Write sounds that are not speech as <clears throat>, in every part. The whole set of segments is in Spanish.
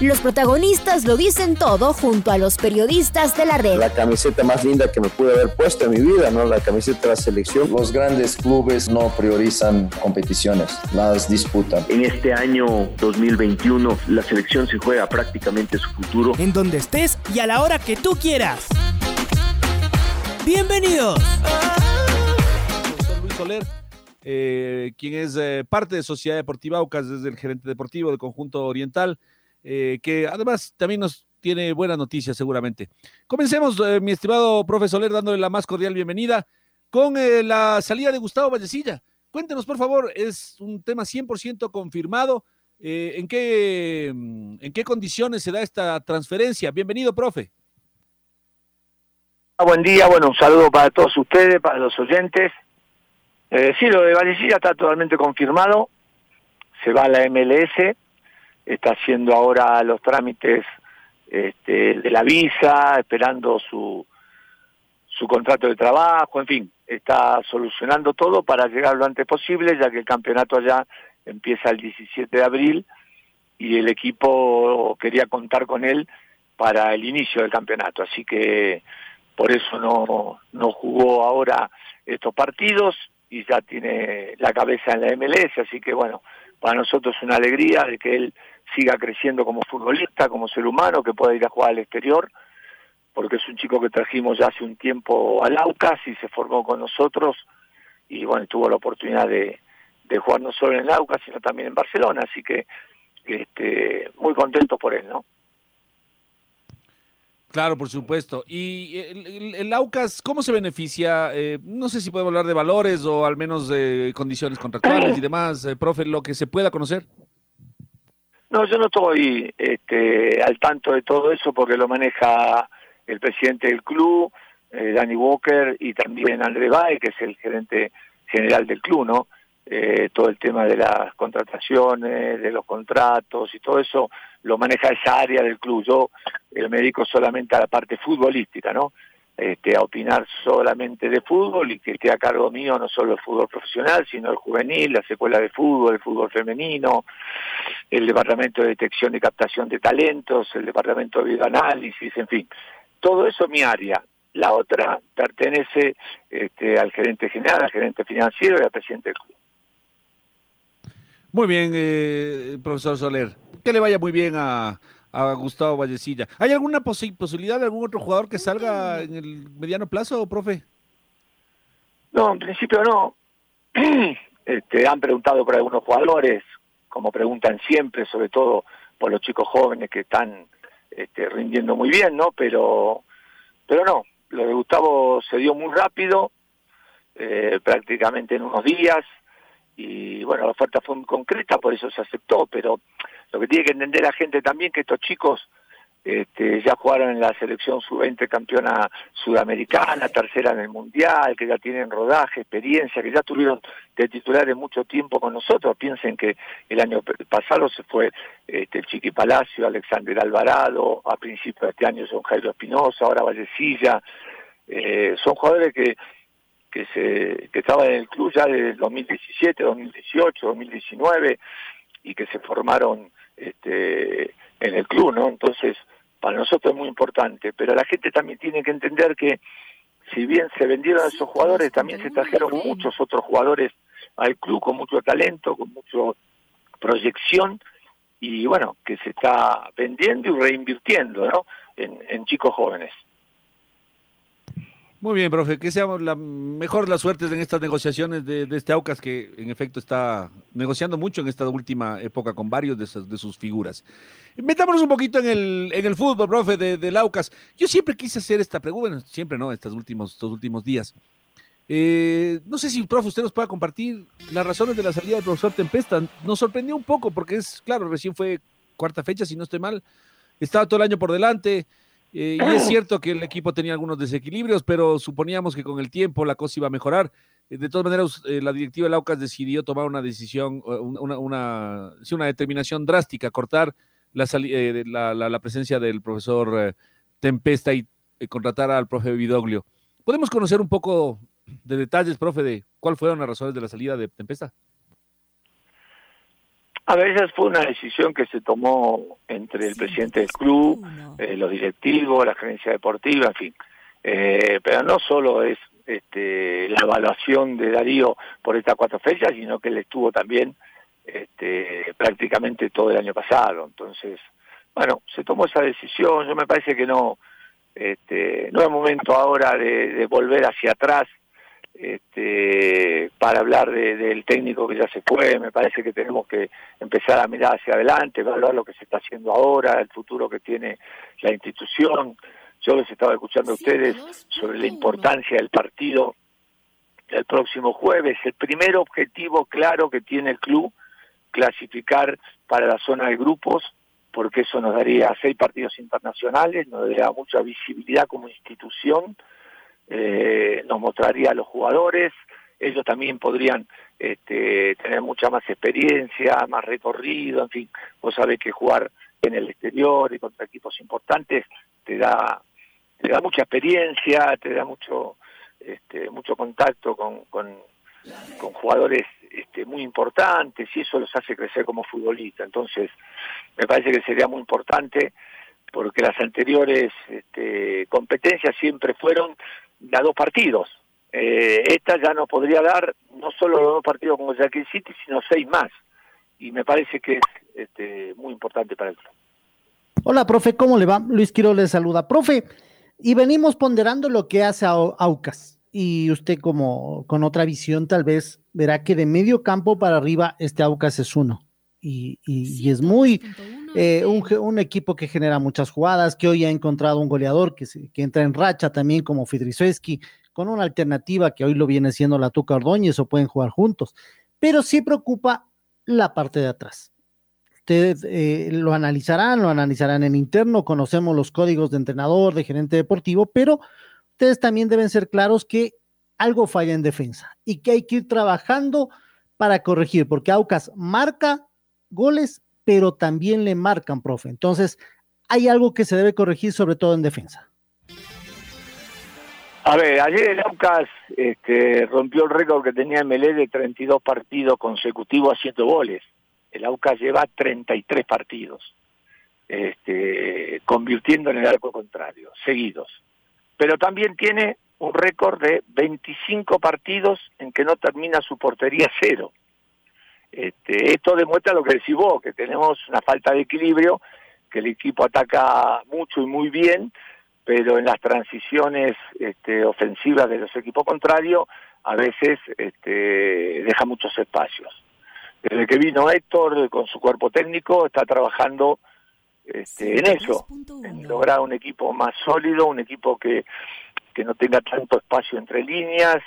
Los protagonistas lo dicen todo junto a los periodistas de la red. La camiseta más linda que me pude haber puesto en mi vida, ¿no? La camiseta de la selección. Los grandes clubes no priorizan competiciones, las disputan. En este año 2021 la selección se juega prácticamente su futuro. En donde estés y a la hora que tú quieras. Bienvenidos. Soy Luis Soler. Eh, quien es eh, parte de Sociedad Deportiva Aucas, desde el gerente deportivo del conjunto oriental. Eh, que además también nos tiene buenas noticias seguramente. Comencemos, eh, mi estimado profesor Soler, dándole la más cordial bienvenida con eh, la salida de Gustavo Vallecilla. Cuéntenos, por favor, es un tema 100% confirmado. ¿en, qué, mm, ¿En qué condiciones se da esta transferencia? Bienvenido, profe. Ah, buen día, bueno, un saludo para todos ustedes, para los oyentes. sí, lo de Vallecilla está totalmente confirmado. Se va a la MLS está haciendo ahora los trámites este, de la visa, esperando su, su contrato de trabajo, en fin, está solucionando todo para llegar lo antes posible, ya que el campeonato allá empieza el 17 de abril y el equipo quería contar con él para el inicio del campeonato, así que por eso no, no jugó ahora estos partidos y ya tiene la cabeza en la MLS, así que bueno, para nosotros es una alegría de que él siga creciendo como futbolista, como ser humano, que pueda ir a jugar al exterior, porque es un chico que trajimos ya hace un tiempo al Aucas y se formó con nosotros y bueno, tuvo la oportunidad de, jugar no solo en el Aucas, sino también en Barcelona, así que este, muy contento por él, ¿no? Claro, por supuesto. ¿Y el, Aucas cómo se beneficia? Eh, no sé si podemos hablar de valores o al menos de condiciones contractuales y demás, eh, profe, lo que se pueda conocer. No, yo no estoy este, al tanto de todo eso porque lo maneja el presidente del club, eh, Danny Walker, y también André Bae, que es el gerente general del club, ¿no? Eh, todo el tema de las contrataciones, de los contratos y todo eso lo maneja esa área del club. Yo eh, me dedico solamente a la parte futbolística, ¿no? Este, a opinar solamente de fútbol y que esté a cargo mío no solo el fútbol profesional, sino el juvenil, la secuela de fútbol, el fútbol femenino, el departamento de detección y captación de talentos, el departamento de videoanálisis, en fin. Todo eso es mi área. La otra pertenece este, al gerente general, al gerente financiero y al presidente del club. Muy bien, eh, profesor Soler. Que le vaya muy bien a, a Gustavo Vallecilla. ¿Hay alguna posibilidad de algún otro jugador que salga en el mediano plazo, profe? No, en principio no. <clears throat> Este, han preguntado por algunos jugadores, como preguntan siempre, sobre todo por los chicos jóvenes que están este, rindiendo muy bien, ¿no? Pero, pero no, lo de Gustavo se dio muy rápido, eh, prácticamente en unos días, y bueno, la oferta fue muy concreta, por eso se aceptó, pero lo que tiene que entender la gente también que estos chicos este, ya jugaron en la selección sub-20 campeona sudamericana, tercera en el mundial, que ya tienen rodaje, experiencia, que ya tuvieron de titulares mucho tiempo con nosotros. Piensen que el año pasado se fue este, Chiqui Palacio, Alexander Alvarado, a principios de este año son Jairo Espinosa, ahora Vallecilla. Eh, son jugadores que que se que estaban en el club ya desde 2017, 2018, 2019 y que se formaron este, en el club, ¿no? Entonces, para nosotros es muy importante, pero la gente también tiene que entender que si bien se vendieron a esos jugadores, también se trajeron muchos otros jugadores al club con mucho talento, con mucha proyección y bueno, que se está vendiendo y reinvirtiendo, ¿no? en chicos jóvenes. Muy bien, profe, que seamos la mejor las suertes en estas negociaciones de, este Aucas que en efecto está negociando mucho en esta última época con varios de, sus, de sus figuras. Metámonos un poquito en el, en el fútbol, profe, de, del Aucas. Yo siempre quise hacer esta pregunta, bueno, siempre no, estos últimos, estos últimos días. Eh, no sé si, profe, usted nos pueda compartir las razones de la salida del profesor Tempesta. Nos sorprendió un poco porque es, claro, recién fue cuarta fecha, si no estoy mal. Estaba todo el año por delante Eh, y es <clears throat> cierto que el equipo tenía algunos desequilibrios, pero suponíamos que con el tiempo la cosa iba a mejorar. Eh, de todas maneras, eh, la directiva del Aucas decidió tomar una decisión, una, una, una determinación drástica, cortar la, la, la, presencia del profesor Tempesta y contratar al profe Vidoglio. ¿Podemos conocer un poco de detalles, profe, de cuáles fueron las razones de la salida de Tempesta? A veces fue una decisión que se tomó entre el presidente del club, eh, los directivos, la gerencia deportiva, en fin. Eh, pero no solo es este, la evaluación de Darío por estas cuatro fechas, sino que él estuvo también este, prácticamente todo el año pasado. Entonces, bueno, se tomó esa decisión. Yo me parece que no, este, no es momento ahora de volver hacia atrás este, para hablar del técnico que ya se fue, me parece que tenemos que empezar a mirar hacia adelante, evaluar lo que se está haciendo ahora, el futuro que tiene la institución. Yo les estaba escuchando a ustedes sobre la importancia del partido del próximo jueves. El primer objetivo claro que tiene el club, clasificar para la zona de grupos, porque eso nos daría seis partidos internacionales, nos daría mucha visibilidad como institución eh, nos mostraría a los jugadores, ellos también podrían este, tener mucha más experiencia, más recorrido, en fin, vos sabés que jugar en el exterior y contra equipos importantes te da, te da mucha experiencia, te da mucho, este, mucho contacto con, con, con jugadores este, muy importantes y eso los hace crecer como futbolista. Entonces, me parece que sería muy importante porque las anteriores este, competencias siempre fueron de dos partidos. Eh, esta ya nos podría dar no solo los dos partidos como Jackie City, sino seis más. Y me parece que es este, muy importante para el club. Hola, profe, ¿cómo le va? Luis Quiro le saluda. Profe, y venimos ponderando lo que hace Aucas. Y usted como con otra visión tal vez verá que de medio campo para arriba este Aucas es uno. Y, y, es muy eh, un, un, equipo que genera muchas jugadas, que hoy ha encontrado un goleador que, que entra en racha también como Fidrizueski, con una alternativa que hoy lo viene siendo la Tuca Ordóñez o pueden jugar juntos. Pero sí preocupa la parte de atrás. Ustedes eh, lo analizarán, lo analizarán en interno, conocemos los códigos de entrenador, de gerente deportivo, pero ustedes también deben ser claros que algo falla en defensa y que hay que ir trabajando para corregir, porque Aucas marca goles, pero también le marcan, profe. Entonces, hay algo que se debe corregir, sobre todo en defensa. A ver, ayer el Aucas este, rompió el récord que tenía Melé de 32 partidos consecutivos haciendo goles. El Aucas lleva 33 partidos, este, convirtiendo en el arco contrario, seguidos. Pero también tiene un récord de 25 partidos en que no termina su portería cero. Este, esto demuestra lo que decís vos, que tenemos una falta de equilibrio, que el equipo ataca mucho y muy bien, pero en las transiciones este, ofensivas de los equipos contrarios a veces este, deja muchos espacios. Desde que vino Héctor con su cuerpo técnico está trabajando este, en eso, en lograr un equipo más sólido, un equipo que, que no tenga tanto espacio entre líneas,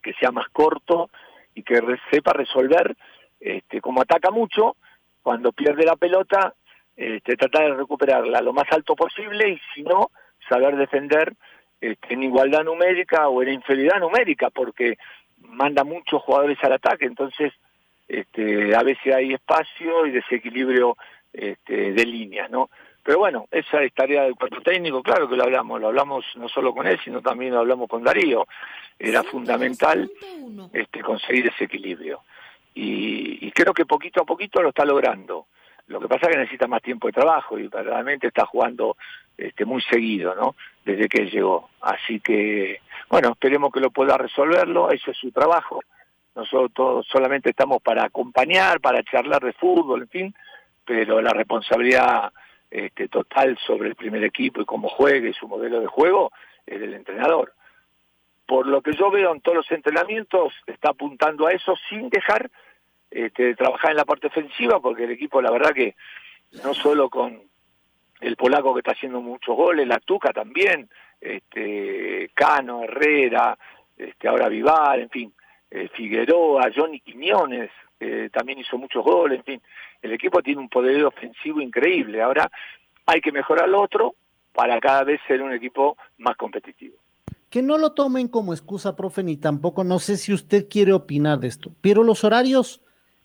que sea más corto y que sepa resolver, este, como ataca mucho, cuando pierde la pelota, este, tratar de recuperarla lo más alto posible y si no, saber defender este, en igualdad numérica o en inferioridad numérica, porque manda muchos jugadores al ataque, entonces este, a veces hay espacio y desequilibrio este, de líneas, ¿no? Pero bueno, esa es tarea del cuerpo técnico, claro que lo hablamos, lo hablamos no solo con él, sino también lo hablamos con Darío. Era fundamental este, conseguir ese equilibrio. Y, creo que poquito a poquito lo está logrando. Lo que pasa es que necesita más tiempo de trabajo y verdaderamente está jugando este, muy seguido, ¿no? Desde que llegó. Así que, bueno, esperemos que lo pueda resolverlo, eso es su trabajo. Nosotros solamente estamos para acompañar, para charlar de fútbol, en fin, pero la responsabilidad este, total sobre el primer equipo y cómo juegue, su modelo de juego, es del entrenador. Por lo que yo veo en todos los entrenamientos, está apuntando a eso sin dejar este, trabajar en la parte ofensiva, porque el equipo, la verdad que no solo con el polaco que está haciendo muchos goles, la Tuca también, este, Cano, Herrera, este, ahora Vivar, en fin, eh, Figueroa, Johnny Quiñones, también hizo muchos goles, en fin, el equipo tiene un poder ofensivo increíble. Ahora hay que mejorar lo otro para cada vez ser un equipo más competitivo. Que no lo tomen como excusa, profe, ni tampoco, no sé si usted quiere opinar de esto, pero los horarios,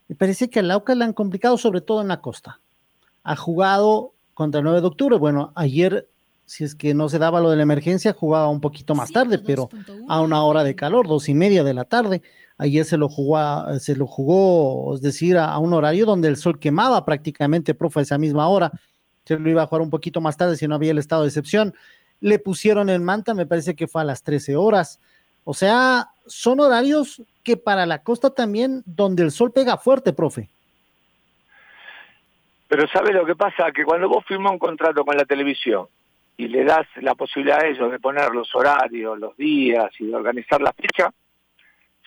me parece que al Lauca le han complicado, sobre todo en la costa. Ha jugado contra el 9 de octubre, bueno, ayer, si es que no se daba lo de la emergencia, jugaba un poquito más tarde, pero a una hora de calor, dos y media de la tarde. Ayer se lo jugó, se lo jugó, es decir, a, un horario donde el sol quemaba prácticamente, profe, a esa misma hora. Se lo iba a jugar un poquito más tarde si no había el estado de excepción. Le pusieron en Manta, me parece que fue a las 13 horas. O sea, son horarios que para la costa también, donde el sol pega fuerte, profe. Pero ¿sabe lo que pasa? Que cuando vos firmas un contrato con la televisión y le das la posibilidad a ellos de poner los horarios, los días y de organizar la fecha,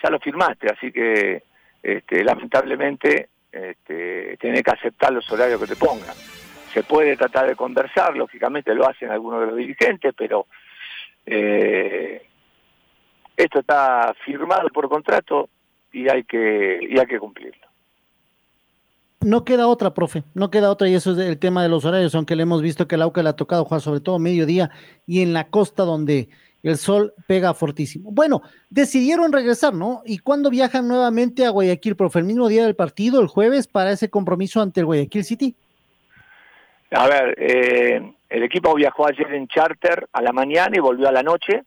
ya lo firmaste, así que este, lamentablemente este, tenés que aceptar los horarios que te pongan. Se puede tratar de conversar, lógicamente lo hacen algunos de los dirigentes, pero eh, esto está firmado por contrato y hay que, y hay que cumplirlo. No queda otra, profe, no queda otra, y eso es el tema de los horarios, aunque le hemos visto que el AUCA le ha tocado jugar sobre todo mediodía y en la costa donde el sol pega fortísimo. Bueno, decidieron regresar, ¿no? ¿Y cuándo viajan nuevamente a Guayaquil, profe? ¿El mismo día del partido, el jueves, para ese compromiso ante el Guayaquil City? A ver, eh, el equipo viajó ayer en charter a la mañana y volvió a la noche.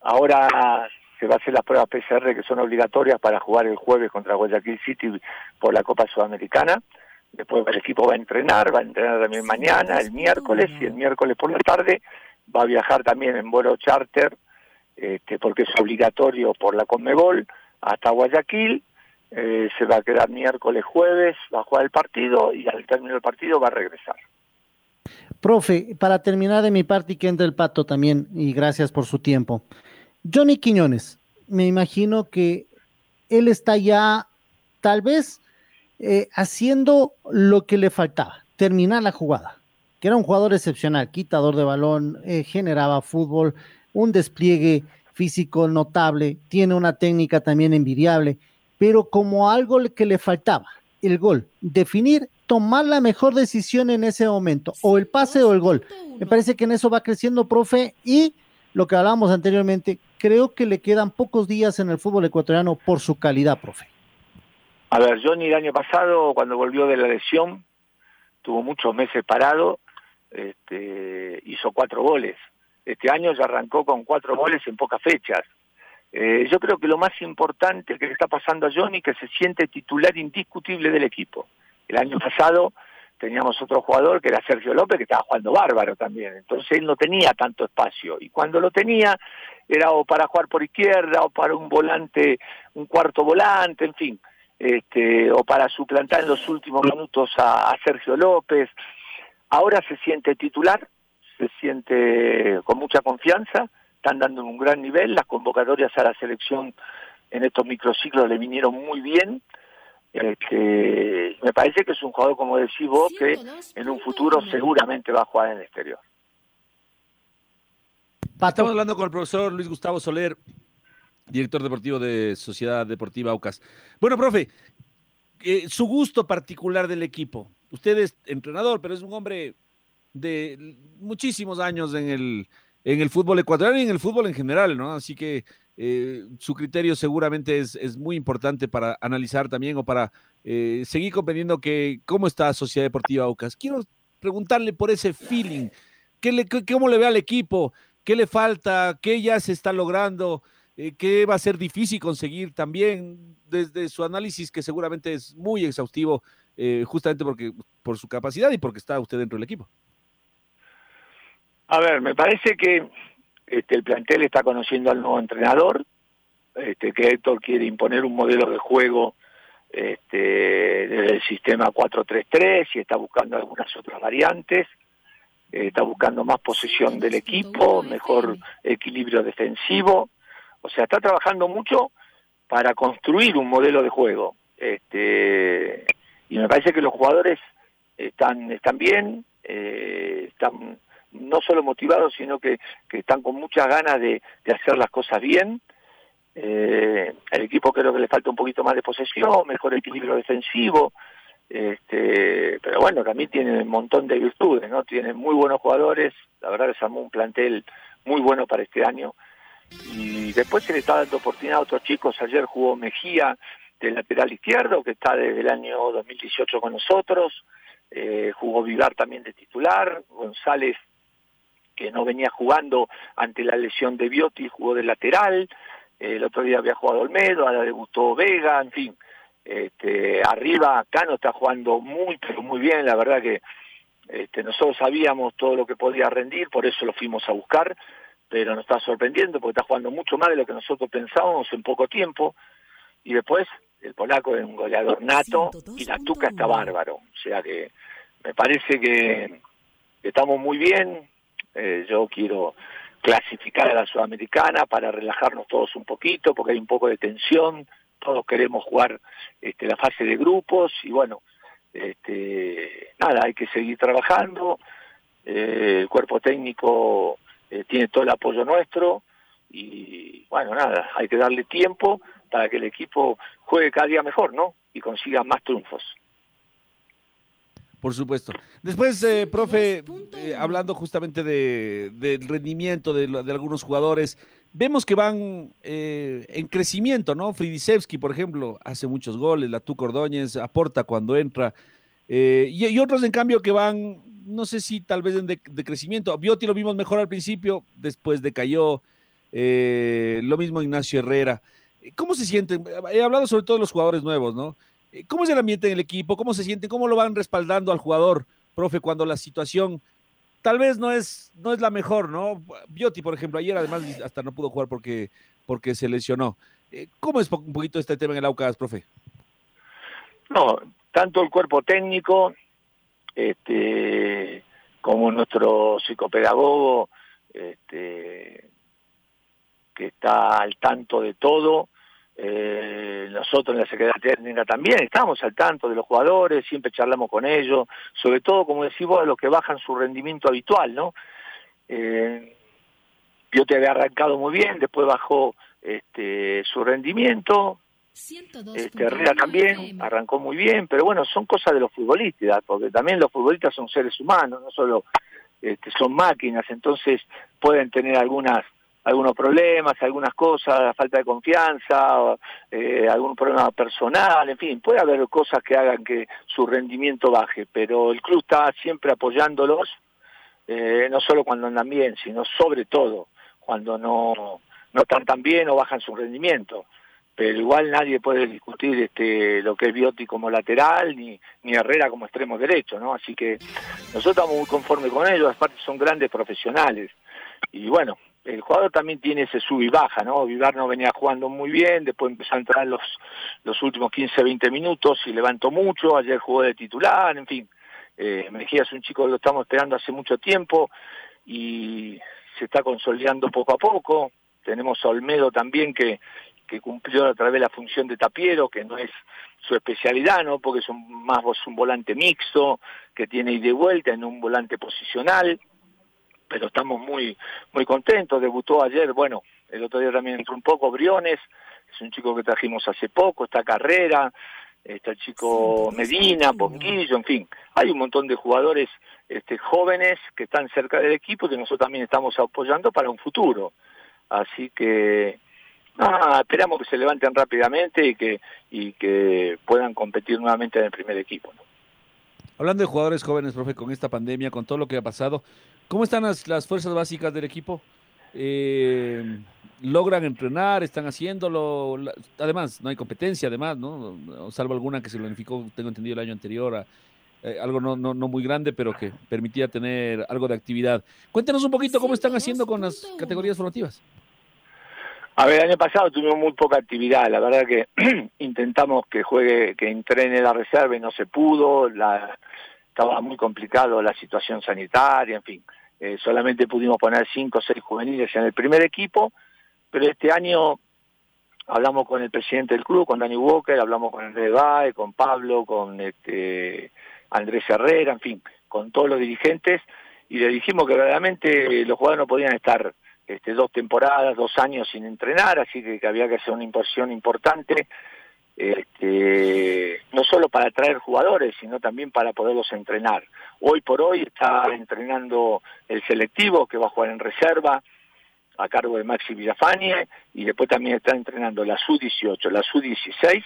Ahora se va a hacer las pruebas PCR que son obligatorias para jugar el jueves contra Guayaquil City por la Copa Sudamericana. Después el equipo va a entrenar, va a entrenar también mañana, el miércoles, y el miércoles por la tarde va a viajar también en vuelo charter, este, porque es obligatorio por la Conmebol, hasta Guayaquil, eh, se va a quedar miércoles, jueves, va a jugar el partido y al término del partido va a regresar. Profe, para terminar de mi parte y que entre el pato también, y gracias por su tiempo. Johnny Quiñones, me imagino que él está ya tal vez eh, haciendo lo que le faltaba, terminar la jugada que era un jugador excepcional, quitador de balón, eh, generaba fútbol, un despliegue físico notable, tiene una técnica también envidiable, pero como algo que le faltaba, el gol, definir, tomar la mejor decisión en ese momento, o el pase o el gol. Me parece que en eso va creciendo, profe, y lo que hablábamos anteriormente, creo que le quedan pocos días en el fútbol ecuatoriano por su calidad, profe. A ver, Johnny el año pasado, cuando volvió de la lesión, tuvo muchos meses parado este, hizo cuatro goles. Este año ya arrancó con cuatro goles en pocas fechas. Eh, yo creo que lo más importante que le está pasando a Johnny que se siente titular indiscutible del equipo. El año pasado teníamos otro jugador que era Sergio López que estaba jugando bárbaro también, entonces él no tenía tanto espacio y cuando lo tenía era o para jugar por izquierda o para un volante, un cuarto volante, en fin, este, o para suplantar en los últimos minutos a Sergio López. Ahora se siente titular, se siente con mucha confianza, están dando un gran nivel, las convocatorias a la selección en estos microciclos le vinieron muy bien. Este, me parece que es un jugador, como decís vos, que en un futuro seguramente va a jugar en el exterior. Estamos hablando con el profesor Luis Gustavo Soler, director deportivo de Sociedad Deportiva Aucas. Bueno, profe, eh, su gusto particular del equipo, usted es entrenador, pero es un hombre de muchísimos años en el, en el fútbol ecuatoriano y en el fútbol en general, ¿no? Así que eh, su criterio seguramente es, es, muy importante para analizar también o para eh, seguir comprendiendo que cómo está Sociedad Deportiva Aucas. Quiero preguntarle por ese feeling, ¿qué le, ¿cómo le ve al equipo? ¿Qué le falta? ¿Qué ya se está logrando? Eh, ¿Qué va a ser difícil conseguir también desde su análisis, que seguramente es muy exhaustivo eh, justamente porque por su capacidad y porque está usted dentro del equipo. A ver, me parece que este, el plantel está conociendo al nuevo entrenador, este, que Héctor quiere imponer un modelo de juego este, del sistema 4-3-3 y está buscando algunas otras variantes, está buscando más posesión del equipo, mejor equilibrio defensivo, o sea, está trabajando mucho para construir un modelo de juego. Este, y me parece que los jugadores están, están bien, eh, están no solo motivados, sino que, que están con muchas ganas de, de hacer las cosas bien. Eh, el equipo creo que le falta un poquito más de posesión, mejor equilibrio defensivo, Este, pero bueno, también tiene un montón de virtudes, ¿no? Tiene muy buenos jugadores, la verdad que se armó un plantel muy bueno para este año. Y después se le está dando oportunidad a otros chicos. Ayer jugó Mejía de lateral izquierdo, que está desde el año 2018 con nosotros. Eh, jugó Vivar también de titular. González, que no venía jugando ante la lesión de Bioti, jugó de lateral. el otro día había jugado Olmedo, ahora debutó Vega, en fin. Este, arriba Cano está jugando muy, pero muy bien, la verdad que este, nosotros sabíamos todo lo que podía rendir, por eso lo fuimos a buscar, pero nos está sorprendiendo porque está jugando mucho más de lo que nosotros pensábamos en poco tiempo. Y después el polaco es un goleador nato y la tuca está bárbaro. O sea que me parece que estamos muy bien. Eh, yo quiero clasificar a la sudamericana para relajarnos todos un poquito porque hay un poco de tensión todos queremos jugar este, la fase de grupos y bueno, este, nada, hay que seguir trabajando, eh, el cuerpo técnico eh, tiene todo el apoyo nuestro y bueno, nada, hay que darle tiempo para que el equipo juegue cada día mejor, ¿no? Y consiga más triunfos. Por supuesto. Después, eh, profe, hablando justamente de, del rendimiento de, algunos jugadores, vemos que van eh, en crecimiento, ¿no? Fridisevski, por ejemplo, hace muchos goles, la Cordóñez aporta cuando entra, eh, y, otros en cambio que van, no sé si tal vez de, de crecimiento. Bioti lo vimos mejor al principio, después decayó, eh, lo mismo Ignacio Herrera. ¿Cómo se sienten? He hablado sobre todo de los jugadores nuevos, ¿no? ¿Cómo es el ambiente en el equipo? ¿Cómo se sienten? ¿Cómo lo van respaldando al jugador, profe, cuando la situación tal vez no es, no es la mejor, ¿no? Bioti, por ejemplo, ayer además hasta no pudo jugar porque, porque se lesionó. Eh, ¿Cómo es un poquito este tema en el AUCAS, profe? No, tanto el cuerpo técnico este, como nuestro psicopedagogo este, que está al tanto de todo, eh, nosotros en la Secretaría Técnica también estamos al tanto de los jugadores, siempre charlamos con ellos, sobre todo, como decimos, a los que bajan su rendimiento habitual, ¿no? Eh, yo te había arrancado muy bien, después bajó este, su rendimiento, este, Herrera también arrancó muy bien, pero bueno, son cosas de los futbolistas, porque también los futbolistas son seres humanos, no solo este, son máquinas, entonces pueden tener algunas algunos problemas, algunas cosas, falta de confianza, eh, algún problema personal, en fin, puede haber cosas que hagan que su rendimiento baje, pero el club está siempre apoyándolos, eh, no solo cuando andan bien, sino sobre todo cuando no, no están tan bien o bajan su rendimiento. Pero igual nadie puede discutir este, lo que es Bioti como lateral, ni, ni Herrera como extremo derecho, ¿no? Así que nosotros estamos muy conformes con ellos, aparte son grandes profesionales. Y bueno, el jugador también tiene ese sub y baja, ¿no? Vivar no venía jugando muy bien, después empezó a entrar los, los últimos 15, 20 minutos y levantó mucho, ayer jugó de titular, en fin. Eh, Mejía es un chico que lo estamos esperando hace mucho tiempo y se está consolidando poco a poco. Tenemos a Olmedo también que, que cumplió a través de la función de tapiero, que no es su especialidad, ¿no? Porque es un, más un volante mixto, que tiene ida y vuelta en un volante posicional pero estamos muy muy contentos. Debutó ayer, bueno, el otro día también entró un poco Briones, es un chico que trajimos hace poco, esta carrera, está el chico Medina, Bonguillo, en fin, hay un montón de jugadores este, jóvenes que están cerca del equipo y que nosotros también estamos apoyando para un futuro. Así que esperamos que se levanten rápidamente y que, y que puedan competir nuevamente en el primer equipo. Hablando de jugadores jóvenes, profe, con esta pandemia, con todo lo que ha pasado, ¿cómo están las, fuerzas básicas del equipo? Eh, ¿Logran entrenar? ¿Están haciéndolo? Además, no hay competencia, además, ¿no? Salvo alguna que se planificó, tengo entendido, el año anterior, eh, algo no, no, no muy grande, pero que permitía tener algo de actividad. Cuéntenos un poquito cómo están haciendo con las categorías formativas. A ver, el año pasado tuvimos muy poca actividad, la verdad que <clears throat> intentamos que juegue, que entrene la reserva y no se pudo, la, estaba muy complicado la situación sanitaria, en fin, eh, solamente pudimos poner cinco o seis juveniles en el primer equipo, pero este año hablamos con el presidente del club, con Dani Walker, hablamos con Andrés Bae, con Pablo, con este, Andrés Herrera, en fin, con todos los dirigentes, y le dijimos que verdaderamente los jugadores no podían estar este, dos temporadas, dos años sin entrenar, así que, había que hacer una inversión importante este, no solo para traer jugadores, sino también para poderlos entrenar. Hoy por hoy está entrenando el selectivo que va a jugar en reserva a cargo de Maxi Villafañe y después también está entrenando la SU-18, la SU-16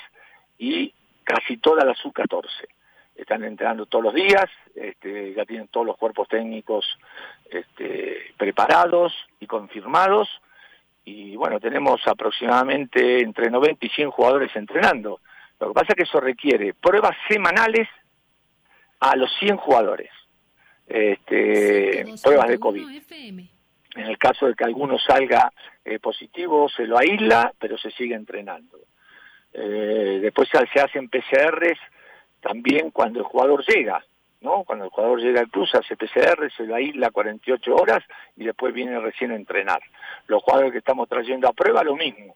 y casi toda la SU-14. Están entrenando todos los días, este, ya tienen todos los cuerpos técnicos este, preparados y confirmados y bueno, tenemos aproximadamente entre 90 y 100 jugadores entrenando. Lo que pasa es que eso requiere pruebas semanales a los 100 jugadores, este, pruebas de COVID. En el caso de que alguno salga eh, positivo, se lo aísla, pero se sigue entrenando. Eh, después se hacen PCRs también cuando el jugador llega. ¿no? Cuando el jugador llega al club, hace PCR, se lo aísla 48 horas y después viene recién a entrenar. Los jugadores que estamos trayendo a prueba, lo mismo.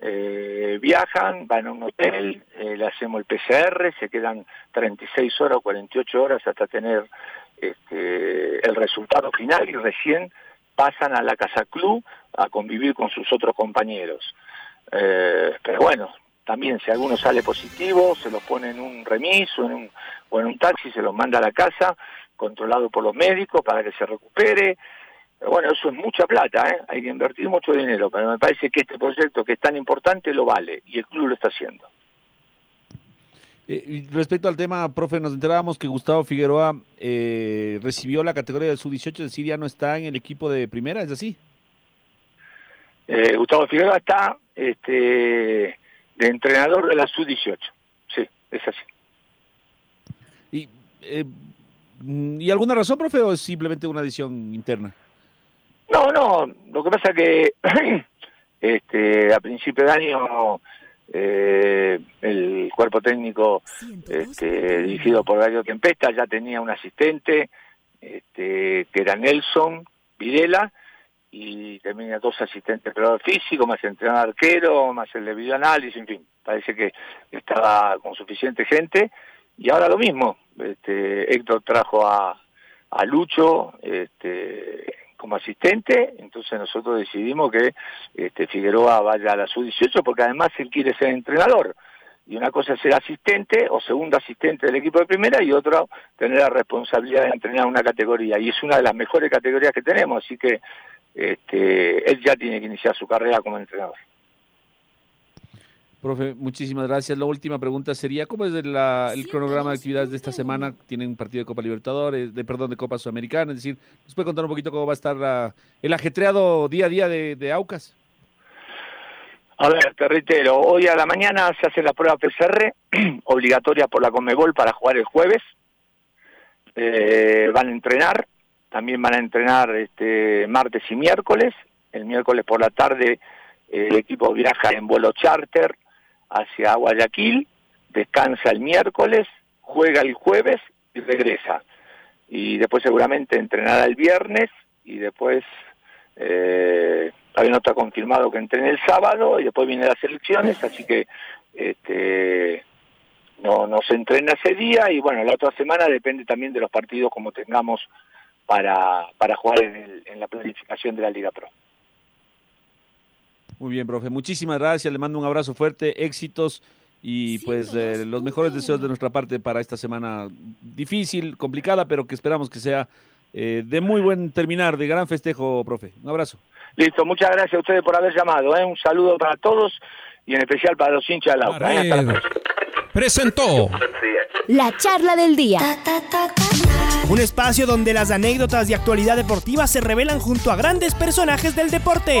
Eh, viajan, van a un hotel, eh, le hacemos el PCR, se quedan 36 horas o 48 horas hasta tener este, el resultado final y recién pasan a la casa club a convivir con sus otros compañeros. Eh, pero bueno, también si alguno sale positivo, se los pone en un remis en un, o en un taxi, se los manda a la casa, controlado por los médicos para que se recupere. Pero bueno, eso es mucha plata, ¿eh? hay que invertir mucho dinero, pero me parece que este proyecto que es tan importante lo vale y el club lo está haciendo. Eh, respecto al tema, profe, nos enterábamos que Gustavo Figueroa eh, recibió la categoría de sub-18, es decir, ya no está en el equipo de primera, ¿es así? Eh, Gustavo Figueroa está este, de entrenador de la sub-18. Sí, es así. ¿Y, eh, ¿Y alguna razón, profe, o es simplemente una decisión interna? No, no, lo que pasa que <clears throat> este, a principio de año eh, el cuerpo técnico este, dirigido por Dario Tempesta ya tenía un asistente este, que era Nelson Videla y tenía dos asistentes de físico, más entrenador arquero, más el de videoanálisis, en fin, parece que estaba con suficiente gente. Y ahora lo mismo, este, Héctor trajo a, a Lucho este, como asistente, entonces nosotros decidimos que este, Figueroa vaya a la sub-18 porque además él quiere ser entrenador. Y una cosa es ser asistente o segundo asistente del equipo de primera y otra tener la responsabilidad de entrenar una categoría. Y es una de las mejores categorías que tenemos, así que este, él ya tiene que iniciar su carrera como entrenador. Profe, muchísimas gracias. La última pregunta sería, ¿cómo es el, la, el cronograma de actividades de esta semana? Tienen un partido de Copa Libertadores, de perdón, de Copa Sudamericana, es decir, ¿nos puede contar un poquito cómo va a estar la, el ajetreado día a día de, de, Aucas? A ver, te reitero, hoy a la mañana se hace la prueba PCR, <clears throat> obligatoria por la Conmebol para jugar el jueves. Eh, van a entrenar, también van a entrenar este martes y miércoles. El miércoles por la tarde eh, el equipo viaja en vuelo charter hacia Guayaquil, descansa el miércoles, juega el jueves y regresa. Y después seguramente entrenará el viernes y después eh, todavía no está confirmado que entrene el sábado y después vienen las elecciones, así que este, no, no se entrena ese día y bueno, la otra semana depende también de los partidos como tengamos para, para jugar en, el, en la planificación de la Liga Pro. Muy bien, profe. Muchísimas gracias. Le mando un abrazo fuerte, éxitos y pues eh, los mejores deseos de nuestra parte para esta semana difícil, complicada, pero que esperamos que sea eh, de muy buen terminar, de gran festejo, profe. Un abrazo. Listo, muchas gracias a ustedes por haber llamado. ¿eh? Un saludo para todos y en especial para los hinchas auto. ¿eh? Presentó la charla del día. Un espacio donde las anécdotas de actualidad deportiva se revelan junto a grandes personajes del deporte.